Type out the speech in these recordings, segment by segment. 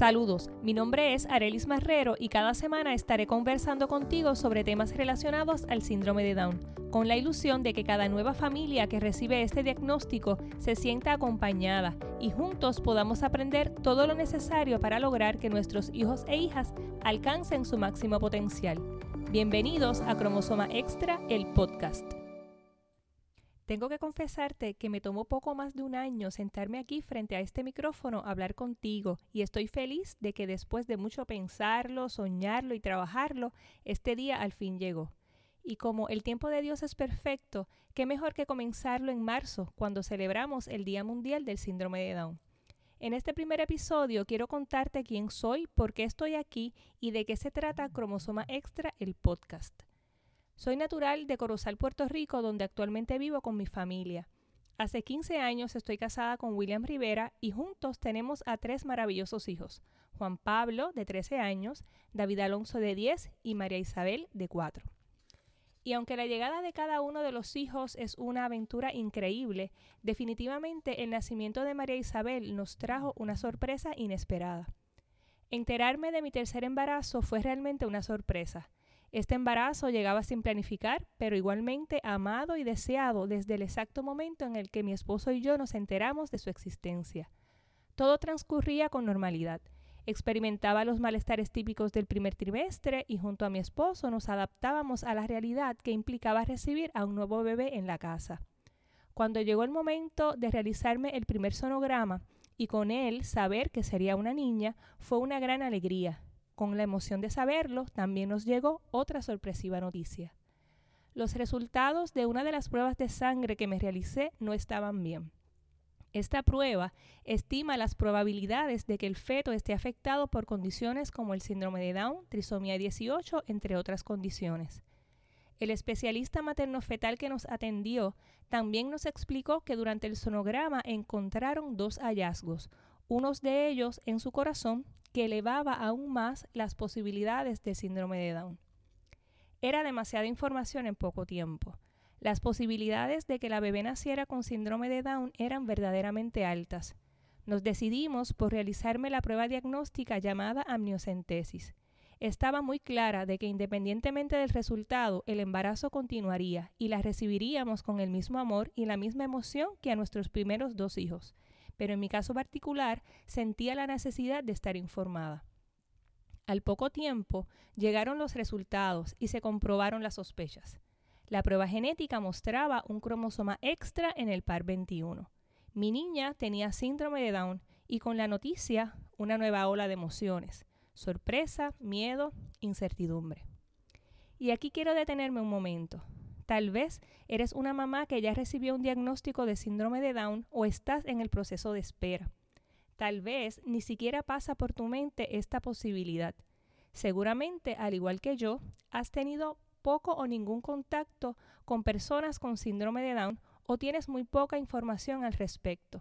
Saludos, mi nombre es Arelis Marrero y cada semana estaré conversando contigo sobre temas relacionados al síndrome de Down, con la ilusión de que cada nueva familia que recibe este diagnóstico se sienta acompañada y juntos podamos aprender todo lo necesario para lograr que nuestros hijos e hijas alcancen su máximo potencial. Bienvenidos a Cromosoma Extra, el podcast. Tengo que confesarte que me tomó poco más de un año sentarme aquí frente a este micrófono a hablar contigo y estoy feliz de que después de mucho pensarlo, soñarlo y trabajarlo, este día al fin llegó. Y como el tiempo de Dios es perfecto, qué mejor que comenzarlo en marzo, cuando celebramos el Día Mundial del Síndrome de Down. En este primer episodio quiero contarte quién soy, por qué estoy aquí y de qué se trata Cromosoma Extra, el podcast. Soy natural de Corozal, Puerto Rico, donde actualmente vivo con mi familia. Hace 15 años estoy casada con William Rivera y juntos tenemos a tres maravillosos hijos, Juan Pablo, de 13 años, David Alonso, de 10 y María Isabel, de 4. Y aunque la llegada de cada uno de los hijos es una aventura increíble, definitivamente el nacimiento de María Isabel nos trajo una sorpresa inesperada. Enterarme de mi tercer embarazo fue realmente una sorpresa. Este embarazo llegaba sin planificar, pero igualmente amado y deseado desde el exacto momento en el que mi esposo y yo nos enteramos de su existencia. Todo transcurría con normalidad. Experimentaba los malestares típicos del primer trimestre y junto a mi esposo nos adaptábamos a la realidad que implicaba recibir a un nuevo bebé en la casa. Cuando llegó el momento de realizarme el primer sonograma y con él saber que sería una niña, fue una gran alegría. Con la emoción de saberlo, también nos llegó otra sorpresiva noticia. Los resultados de una de las pruebas de sangre que me realicé no estaban bien. Esta prueba estima las probabilidades de que el feto esté afectado por condiciones como el síndrome de Down, trisomía 18, entre otras condiciones. El especialista materno-fetal que nos atendió también nos explicó que durante el sonograma encontraron dos hallazgos, unos de ellos en su corazón que elevaba aún más las posibilidades de síndrome de Down. Era demasiada información en poco tiempo. Las posibilidades de que la bebé naciera con síndrome de Down eran verdaderamente altas. Nos decidimos por realizarme la prueba diagnóstica llamada amniocentesis. Estaba muy clara de que independientemente del resultado, el embarazo continuaría y la recibiríamos con el mismo amor y la misma emoción que a nuestros primeros dos hijos pero en mi caso particular sentía la necesidad de estar informada. Al poco tiempo llegaron los resultados y se comprobaron las sospechas. La prueba genética mostraba un cromosoma extra en el par 21. Mi niña tenía síndrome de Down y con la noticia una nueva ola de emociones, sorpresa, miedo, incertidumbre. Y aquí quiero detenerme un momento. Tal vez eres una mamá que ya recibió un diagnóstico de síndrome de Down o estás en el proceso de espera. Tal vez ni siquiera pasa por tu mente esta posibilidad. Seguramente, al igual que yo, has tenido poco o ningún contacto con personas con síndrome de Down o tienes muy poca información al respecto.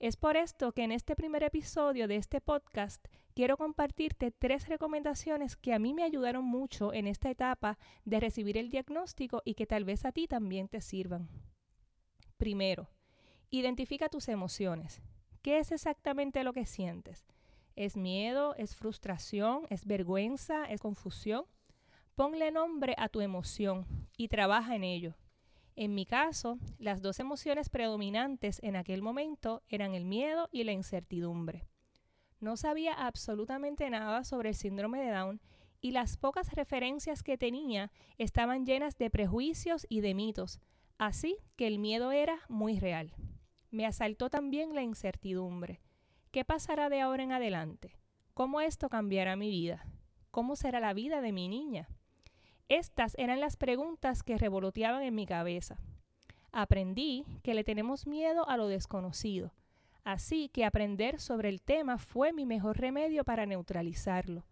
Es por esto que en este primer episodio de este podcast quiero compartirte tres recomendaciones que a mí me ayudaron mucho en esta etapa de recibir el diagnóstico y que tal vez a ti también te sirvan. Primero, identifica tus emociones. ¿Qué es exactamente lo que sientes? ¿Es miedo? ¿Es frustración? ¿Es vergüenza? ¿Es confusión? Ponle nombre a tu emoción y trabaja en ello. En mi caso, las dos emociones predominantes en aquel momento eran el miedo y la incertidumbre. No sabía absolutamente nada sobre el síndrome de Down y las pocas referencias que tenía estaban llenas de prejuicios y de mitos, así que el miedo era muy real. Me asaltó también la incertidumbre. ¿Qué pasará de ahora en adelante? ¿Cómo esto cambiará mi vida? ¿Cómo será la vida de mi niña? Estas eran las preguntas que revoloteaban en mi cabeza. Aprendí que le tenemos miedo a lo desconocido, así que aprender sobre el tema fue mi mejor remedio para neutralizarlo.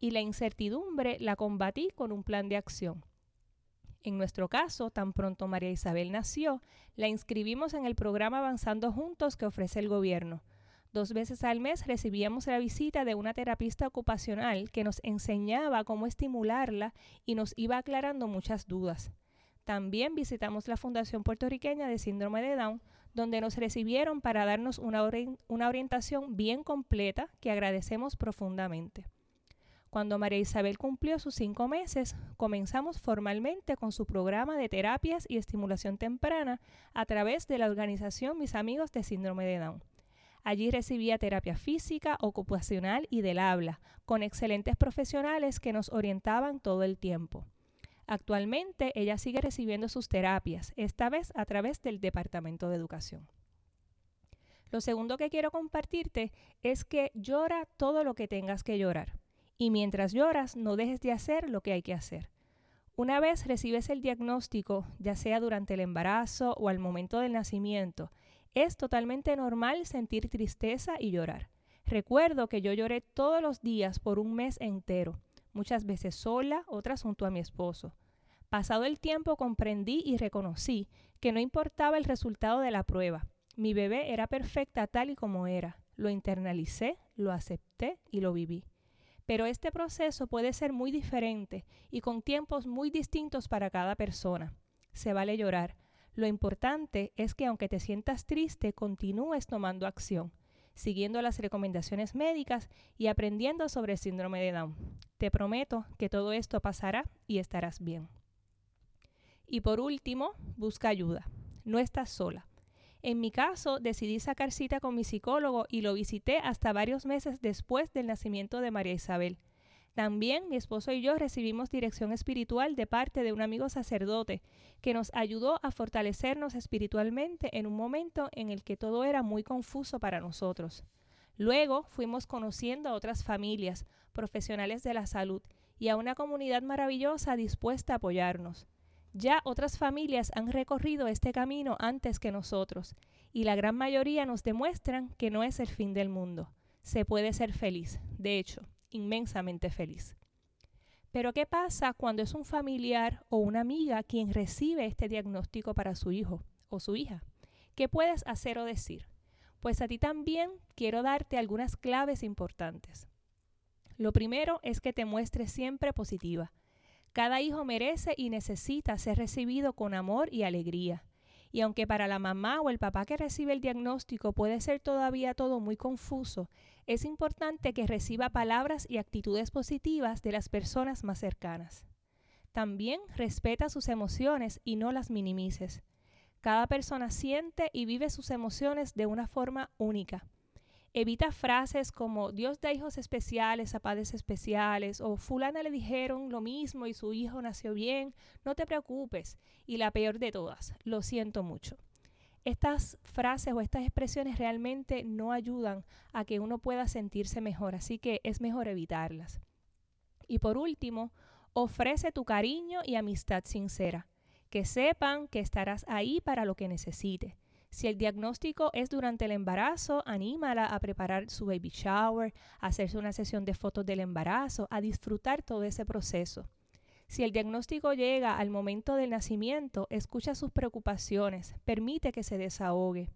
Y la incertidumbre la combatí con un plan de acción. En nuestro caso, tan pronto María Isabel nació, la inscribimos en el programa Avanzando Juntos que ofrece el gobierno. Dos veces al mes recibíamos la visita de una terapista ocupacional que nos enseñaba cómo estimularla y nos iba aclarando muchas dudas. También visitamos la Fundación Puertorriqueña de Síndrome de Down, donde nos recibieron para darnos una, una orientación bien completa que agradecemos profundamente. Cuando María Isabel cumplió sus cinco meses, comenzamos formalmente con su programa de terapias y estimulación temprana a través de la organización Mis Amigos de Síndrome de Down. Allí recibía terapia física, ocupacional y del habla, con excelentes profesionales que nos orientaban todo el tiempo. Actualmente ella sigue recibiendo sus terapias, esta vez a través del Departamento de Educación. Lo segundo que quiero compartirte es que llora todo lo que tengas que llorar y mientras lloras no dejes de hacer lo que hay que hacer. Una vez recibes el diagnóstico, ya sea durante el embarazo o al momento del nacimiento, es totalmente normal sentir tristeza y llorar. Recuerdo que yo lloré todos los días por un mes entero, muchas veces sola, otras junto a mi esposo. Pasado el tiempo comprendí y reconocí que no importaba el resultado de la prueba. Mi bebé era perfecta tal y como era. Lo internalicé, lo acepté y lo viví. Pero este proceso puede ser muy diferente y con tiempos muy distintos para cada persona. Se vale llorar. Lo importante es que aunque te sientas triste, continúes tomando acción, siguiendo las recomendaciones médicas y aprendiendo sobre el síndrome de Down. Te prometo que todo esto pasará y estarás bien. Y por último, busca ayuda. No estás sola. En mi caso, decidí sacar cita con mi psicólogo y lo visité hasta varios meses después del nacimiento de María Isabel. También mi esposo y yo recibimos dirección espiritual de parte de un amigo sacerdote que nos ayudó a fortalecernos espiritualmente en un momento en el que todo era muy confuso para nosotros. Luego fuimos conociendo a otras familias, profesionales de la salud y a una comunidad maravillosa dispuesta a apoyarnos. Ya otras familias han recorrido este camino antes que nosotros y la gran mayoría nos demuestran que no es el fin del mundo. Se puede ser feliz, de hecho, inmensamente feliz. Pero ¿qué pasa cuando es un familiar o una amiga quien recibe este diagnóstico para su hijo o su hija? ¿Qué puedes hacer o decir? Pues a ti también quiero darte algunas claves importantes. Lo primero es que te muestres siempre positiva. Cada hijo merece y necesita ser recibido con amor y alegría. Y aunque para la mamá o el papá que recibe el diagnóstico puede ser todavía todo muy confuso, es importante que reciba palabras y actitudes positivas de las personas más cercanas. También respeta sus emociones y no las minimices. Cada persona siente y vive sus emociones de una forma única. Evita frases como Dios da hijos especiales a padres especiales o fulana le dijeron lo mismo y su hijo nació bien, no te preocupes. Y la peor de todas, lo siento mucho. Estas frases o estas expresiones realmente no ayudan a que uno pueda sentirse mejor, así que es mejor evitarlas. Y por último, ofrece tu cariño y amistad sincera, que sepan que estarás ahí para lo que necesite. Si el diagnóstico es durante el embarazo, anímala a preparar su baby shower, a hacerse una sesión de fotos del embarazo, a disfrutar todo ese proceso. Si el diagnóstico llega al momento del nacimiento, escucha sus preocupaciones, permite que se desahogue.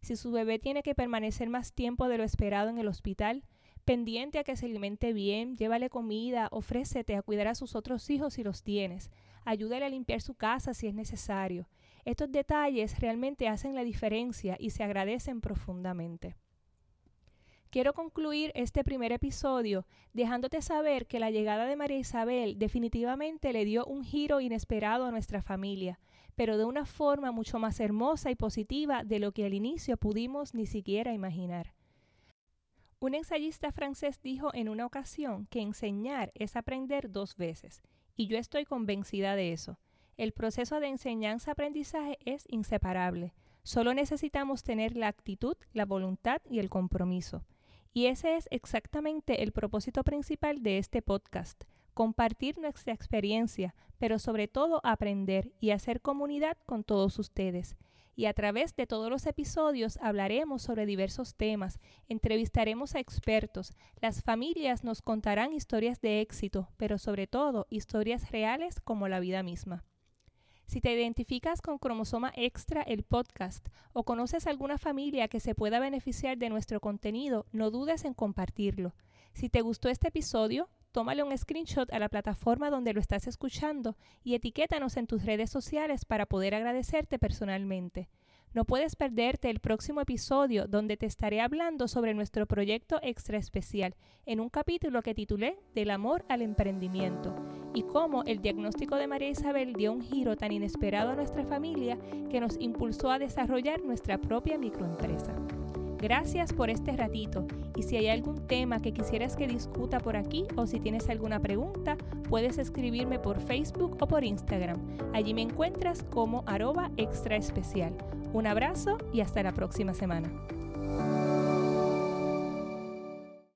Si su bebé tiene que permanecer más tiempo de lo esperado en el hospital, pendiente a que se alimente bien, llévale comida, ofrécete a cuidar a sus otros hijos si los tienes, ayúdale a limpiar su casa si es necesario. Estos detalles realmente hacen la diferencia y se agradecen profundamente. Quiero concluir este primer episodio dejándote saber que la llegada de María Isabel definitivamente le dio un giro inesperado a nuestra familia, pero de una forma mucho más hermosa y positiva de lo que al inicio pudimos ni siquiera imaginar. Un ensayista francés dijo en una ocasión que enseñar es aprender dos veces, y yo estoy convencida de eso. El proceso de enseñanza-aprendizaje es inseparable. Solo necesitamos tener la actitud, la voluntad y el compromiso. Y ese es exactamente el propósito principal de este podcast, compartir nuestra experiencia, pero sobre todo aprender y hacer comunidad con todos ustedes. Y a través de todos los episodios hablaremos sobre diversos temas, entrevistaremos a expertos, las familias nos contarán historias de éxito, pero sobre todo historias reales como la vida misma. Si te identificas con Cromosoma Extra, el podcast, o conoces alguna familia que se pueda beneficiar de nuestro contenido, no dudes en compartirlo. Si te gustó este episodio, tómale un screenshot a la plataforma donde lo estás escuchando y etiquétanos en tus redes sociales para poder agradecerte personalmente. No puedes perderte el próximo episodio donde te estaré hablando sobre nuestro proyecto extra especial en un capítulo que titulé Del amor al emprendimiento y cómo el diagnóstico de María Isabel dio un giro tan inesperado a nuestra familia que nos impulsó a desarrollar nuestra propia microempresa. Gracias por este ratito y si hay algún tema que quisieras que discuta por aquí o si tienes alguna pregunta, puedes escribirme por Facebook o por Instagram. Allí me encuentras como arroba extra especial. Un abrazo y hasta la próxima semana.